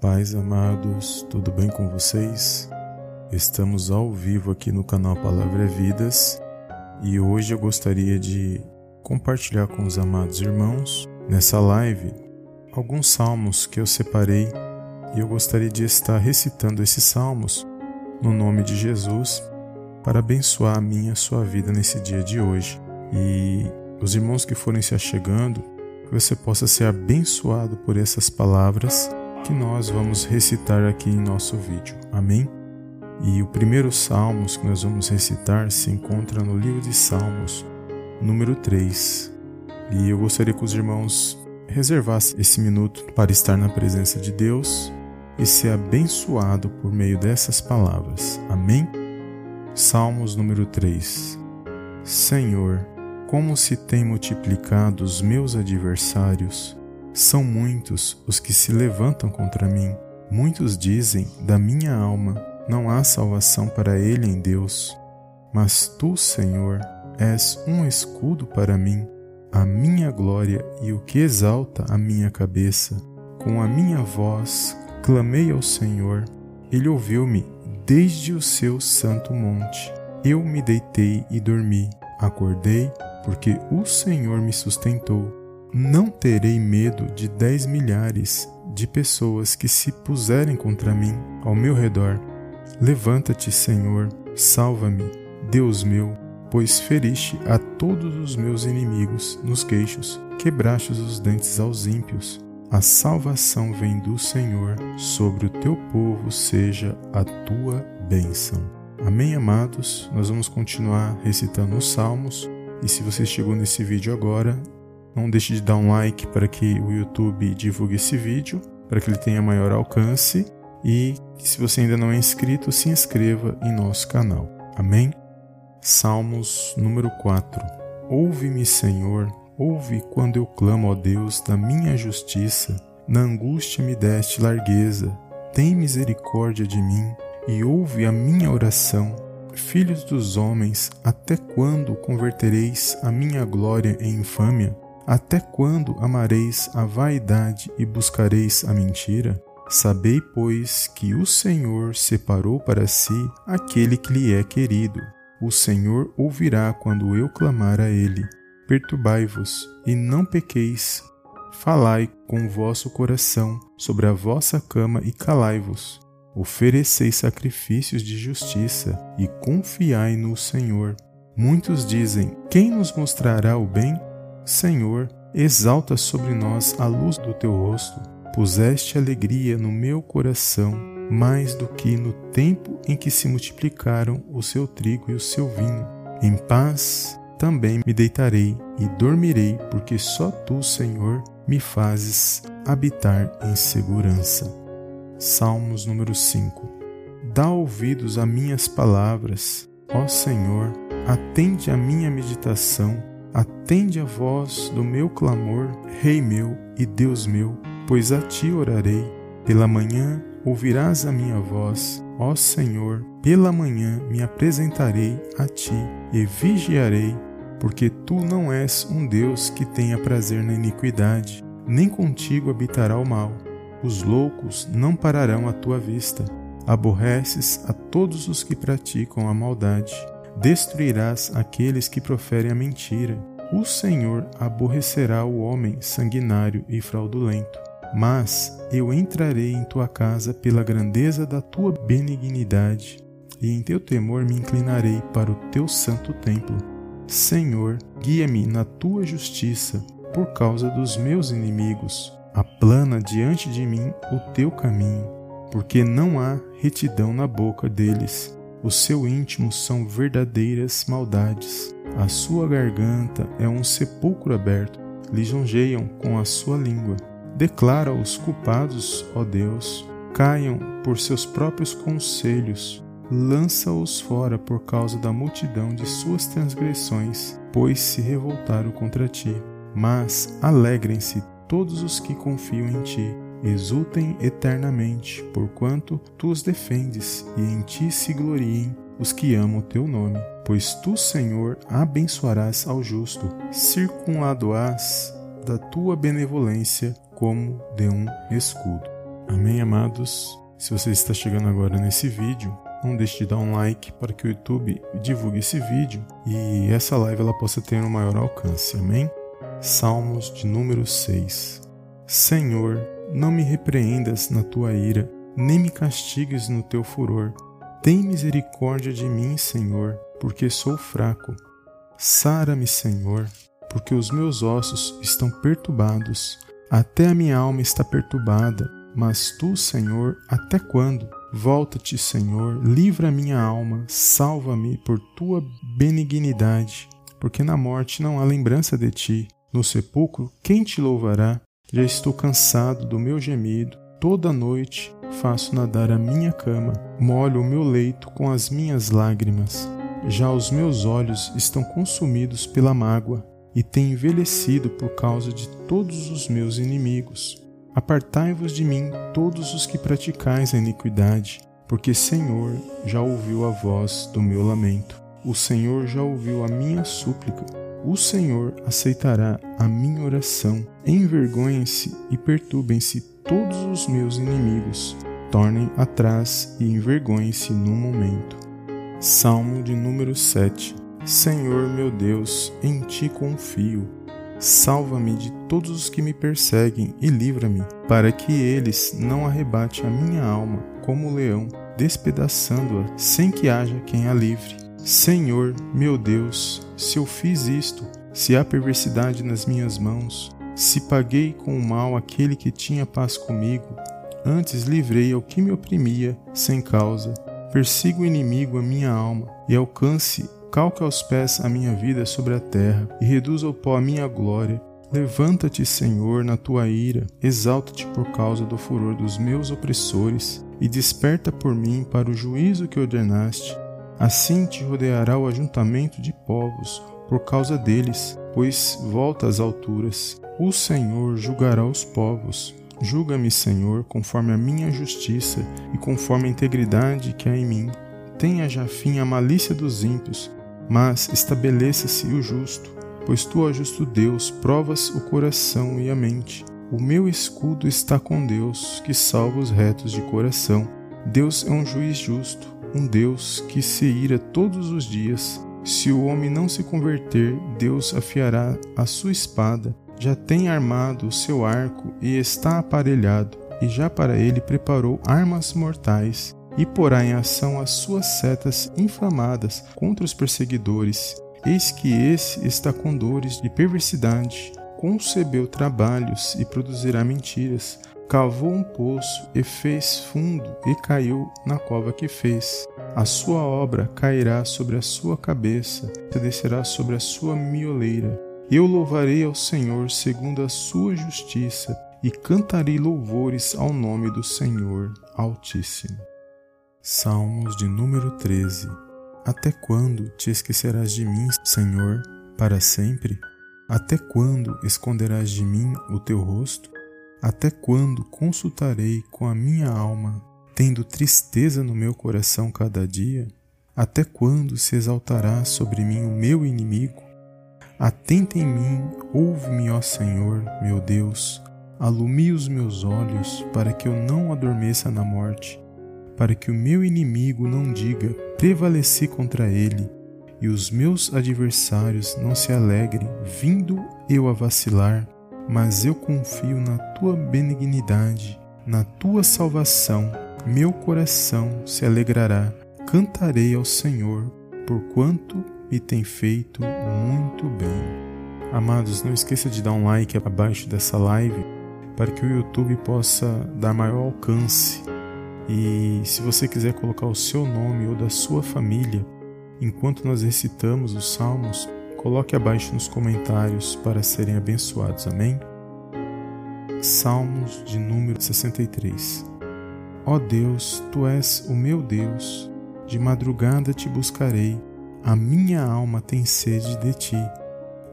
Paz amados, tudo bem com vocês? Estamos ao vivo aqui no canal Palavra Vidas e hoje eu gostaria de compartilhar com os amados irmãos nessa live alguns salmos que eu separei e eu gostaria de estar recitando esses salmos no nome de Jesus para abençoar a minha a sua vida nesse dia de hoje. E os irmãos que forem se achegando, que você possa ser abençoado por essas palavras que nós vamos recitar aqui em nosso vídeo. Amém? E o primeiro Salmos que nós vamos recitar se encontra no livro de Salmos, número 3. E eu gostaria que os irmãos reservassem esse minuto para estar na presença de Deus e ser abençoado por meio dessas palavras. Amém? Salmos número 3. Senhor, como se têm multiplicado os meus adversários. São muitos os que se levantam contra mim. Muitos dizem da minha alma: não há salvação para ele em Deus. Mas tu, Senhor, és um escudo para mim, a minha glória e o que exalta a minha cabeça. Com a minha voz clamei ao Senhor. Ele ouviu-me desde o seu santo monte. Eu me deitei e dormi. Acordei porque o Senhor me sustentou. Não terei medo de dez milhares de pessoas que se puserem contra mim ao meu redor. Levanta-te, Senhor, salva-me, Deus meu, pois feriste a todos os meus inimigos nos queixos, quebrastes os dentes aos ímpios. A salvação vem do Senhor, sobre o teu povo seja a tua bênção. Amém, amados? Nós vamos continuar recitando os salmos e se você chegou nesse vídeo agora, não deixe de dar um like para que o YouTube divulgue esse vídeo, para que ele tenha maior alcance. E se você ainda não é inscrito, se inscreva em nosso canal. Amém? Salmos número 4 Ouve-me, Senhor, ouve quando eu clamo, ó Deus, da minha justiça. Na angústia me deste largueza. Tem misericórdia de mim e ouve a minha oração Filhos dos homens, até quando convertereis a minha glória em infâmia? Até quando amareis a vaidade e buscareis a mentira? Sabei, pois, que o Senhor separou para si aquele que lhe é querido. O Senhor ouvirá quando eu clamar a ele. Perturbai-vos e não pequeis. Falai com o vosso coração sobre a vossa cama e calai-vos. Oferecei sacrifícios de justiça e confiai no Senhor. Muitos dizem: Quem nos mostrará o bem? Senhor, exalta sobre nós a luz do teu rosto. Puseste alegria no meu coração, mais do que no tempo em que se multiplicaram o seu trigo e o seu vinho. Em paz também me deitarei e dormirei, porque só tu, Senhor, me fazes habitar em segurança. Salmos número 5 Dá ouvidos a minhas palavras, ó Senhor, atende a minha meditação, atende a voz do meu clamor, Rei meu e Deus meu, pois a ti orarei. Pela manhã ouvirás a minha voz, ó Senhor, pela manhã me apresentarei a ti e vigiarei, porque tu não és um Deus que tenha prazer na iniquidade, nem contigo habitará o mal os loucos não pararão à tua vista. Aborreces a todos os que praticam a maldade. Destruirás aqueles que proferem a mentira. O Senhor aborrecerá o homem sanguinário e fraudulento. Mas eu entrarei em tua casa pela grandeza da tua benignidade, e em teu temor me inclinarei para o teu santo templo. Senhor, guia-me na tua justiça, por causa dos meus inimigos aplana diante de mim o teu caminho, porque não há retidão na boca deles. O seu íntimo são verdadeiras maldades. A sua garganta é um sepulcro aberto. Lisonjeiam com a sua língua. Declara os culpados, ó Deus, caiam por seus próprios conselhos. Lança-os fora por causa da multidão de suas transgressões, pois se revoltaram contra ti. Mas alegrem-se todos os que confiam em ti. Exultem eternamente, porquanto tu os defendes, e em ti se gloriem os que amam o teu nome. Pois tu, Senhor, abençoarás ao justo, circunladoás da tua benevolência como de um escudo. Amém, amados? Se você está chegando agora nesse vídeo, não deixe de dar um like para que o YouTube divulgue esse vídeo e essa live ela possa ter um maior alcance. Amém? Salmos de número 6. Senhor, não me repreendas na tua ira, nem me castigues no teu furor. Tem misericórdia de mim, Senhor, porque sou fraco. Sara-me, Senhor, porque os meus ossos estão perturbados. Até a minha alma está perturbada. Mas tu, Senhor, até quando? Volta-te, Senhor, livra minha alma, salva-me por tua benignidade, porque na morte não há lembrança de ti. No sepulcro, quem te louvará? Já estou cansado do meu gemido. Toda noite faço nadar a minha cama, molho o meu leito com as minhas lágrimas. Já os meus olhos estão consumidos pela mágoa e têm envelhecido por causa de todos os meus inimigos. Apartai-vos de mim, todos os que praticais a iniquidade, porque Senhor já ouviu a voz do meu lamento. O Senhor já ouviu a minha súplica. O Senhor aceitará a minha oração. Envergonhem-se e perturbem-se todos os meus inimigos. Tornem atrás e envergonhem-se num momento. Salmo de número 7 Senhor meu Deus, em ti confio Salva-me de todos os que me perseguem e livra-me, para que eles não arrebate a minha alma como o leão, despedaçando-a sem que haja quem a livre. Senhor, meu Deus, se eu fiz isto, se há perversidade nas minhas mãos, se paguei com o mal aquele que tinha paz comigo, antes livrei ao que me oprimia sem causa. Persiga o inimigo a minha alma e alcance Calque aos pés a minha vida sobre a terra e reduza ao pó a minha glória. Levanta-te, Senhor, na tua ira, exalta-te por causa do furor dos meus opressores e desperta por mim para o juízo que ordenaste. Assim te rodeará o ajuntamento de povos por causa deles, pois volta às alturas. O Senhor julgará os povos. Julga-me, Senhor, conforme a minha justiça e conforme a integridade que há em mim. Tenha já fim a malícia dos ímpios mas estabeleça-se o justo, pois tu, ó justo Deus, provas o coração e a mente. O meu escudo está com Deus, que salva os retos de coração. Deus é um juiz justo, um Deus que se ira todos os dias. Se o homem não se converter, Deus afiará a sua espada, já tem armado o seu arco e está aparelhado, e já para ele preparou armas mortais e porá em ação as suas setas inflamadas contra os perseguidores. Eis que esse está com dores de perversidade, concebeu trabalhos e produzirá mentiras, cavou um poço e fez fundo e caiu na cova que fez. A sua obra cairá sobre a sua cabeça, e descerá sobre a sua mioleira. Eu louvarei ao Senhor segundo a sua justiça e cantarei louvores ao nome do Senhor Altíssimo. Salmos de número 13 Até quando te esquecerás de mim, Senhor, para sempre? Até quando esconderás de mim o teu rosto? Até quando consultarei com a minha alma, tendo tristeza no meu coração cada dia? Até quando se exaltará sobre mim o meu inimigo? Atenta em mim, ouve-me, ó Senhor, meu Deus, alumie os meus olhos para que eu não adormeça na morte para que o meu inimigo não diga prevaleci contra ele, e os meus adversários não se alegrem, vindo eu a vacilar, mas eu confio na tua benignidade, na tua salvação, meu coração se alegrará, cantarei ao Senhor, porquanto me tem feito muito bem. Amados, não esqueça de dar um like abaixo dessa live para que o YouTube possa dar maior alcance. E se você quiser colocar o seu nome ou da sua família enquanto nós recitamos os salmos, coloque abaixo nos comentários para serem abençoados. Amém? Salmos de número 63. Ó Deus, tu és o meu Deus, de madrugada te buscarei, a minha alma tem sede de ti.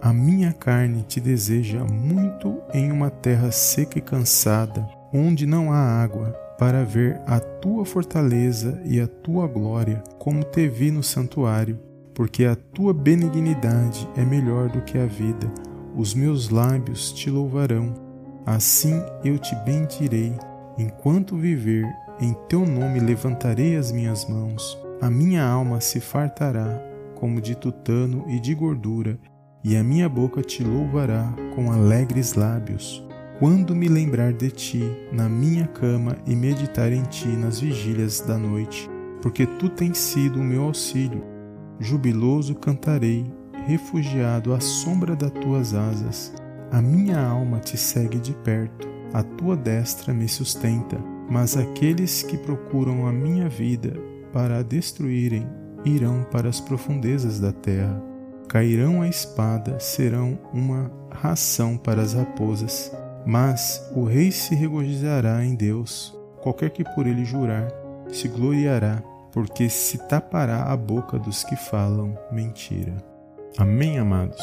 A minha carne te deseja muito em uma terra seca e cansada, onde não há água para ver a tua fortaleza e a tua glória, como te vi no santuário, porque a tua benignidade é melhor do que a vida. Os meus lábios te louvarão. Assim eu te bendirei Enquanto viver, em teu nome levantarei as minhas mãos. A minha alma se fartará como de tutano e de gordura, e a minha boca te louvará com alegres lábios. Quando me lembrar de ti na minha cama e meditar em ti nas vigílias da noite, porque tu tens sido o meu auxílio, jubiloso cantarei, refugiado à sombra das tuas asas. A minha alma te segue de perto, a tua destra me sustenta, mas aqueles que procuram a minha vida para a destruírem irão para as profundezas da terra. Cairão a espada, serão uma ração para as raposas. Mas o rei se regozijará em Deus, qualquer que por ele jurar, se gloriará, porque se tapará a boca dos que falam mentira. Amém, amados?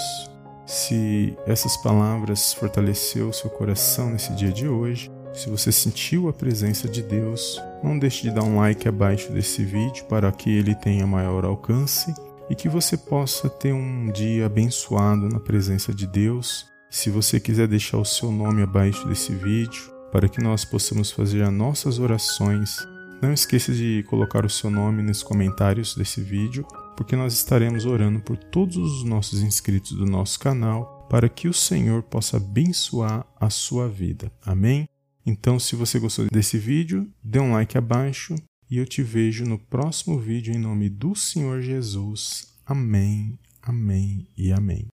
Se essas palavras fortaleceu seu coração nesse dia de hoje, se você sentiu a presença de Deus, não deixe de dar um like abaixo desse vídeo para que ele tenha maior alcance e que você possa ter um dia abençoado na presença de Deus se você quiser deixar o seu nome abaixo desse vídeo, para que nós possamos fazer as nossas orações, não esqueça de colocar o seu nome nos comentários desse vídeo, porque nós estaremos orando por todos os nossos inscritos do nosso canal, para que o Senhor possa abençoar a sua vida. Amém? Então, se você gostou desse vídeo, dê um like abaixo e eu te vejo no próximo vídeo em nome do Senhor Jesus. Amém, amém e amém.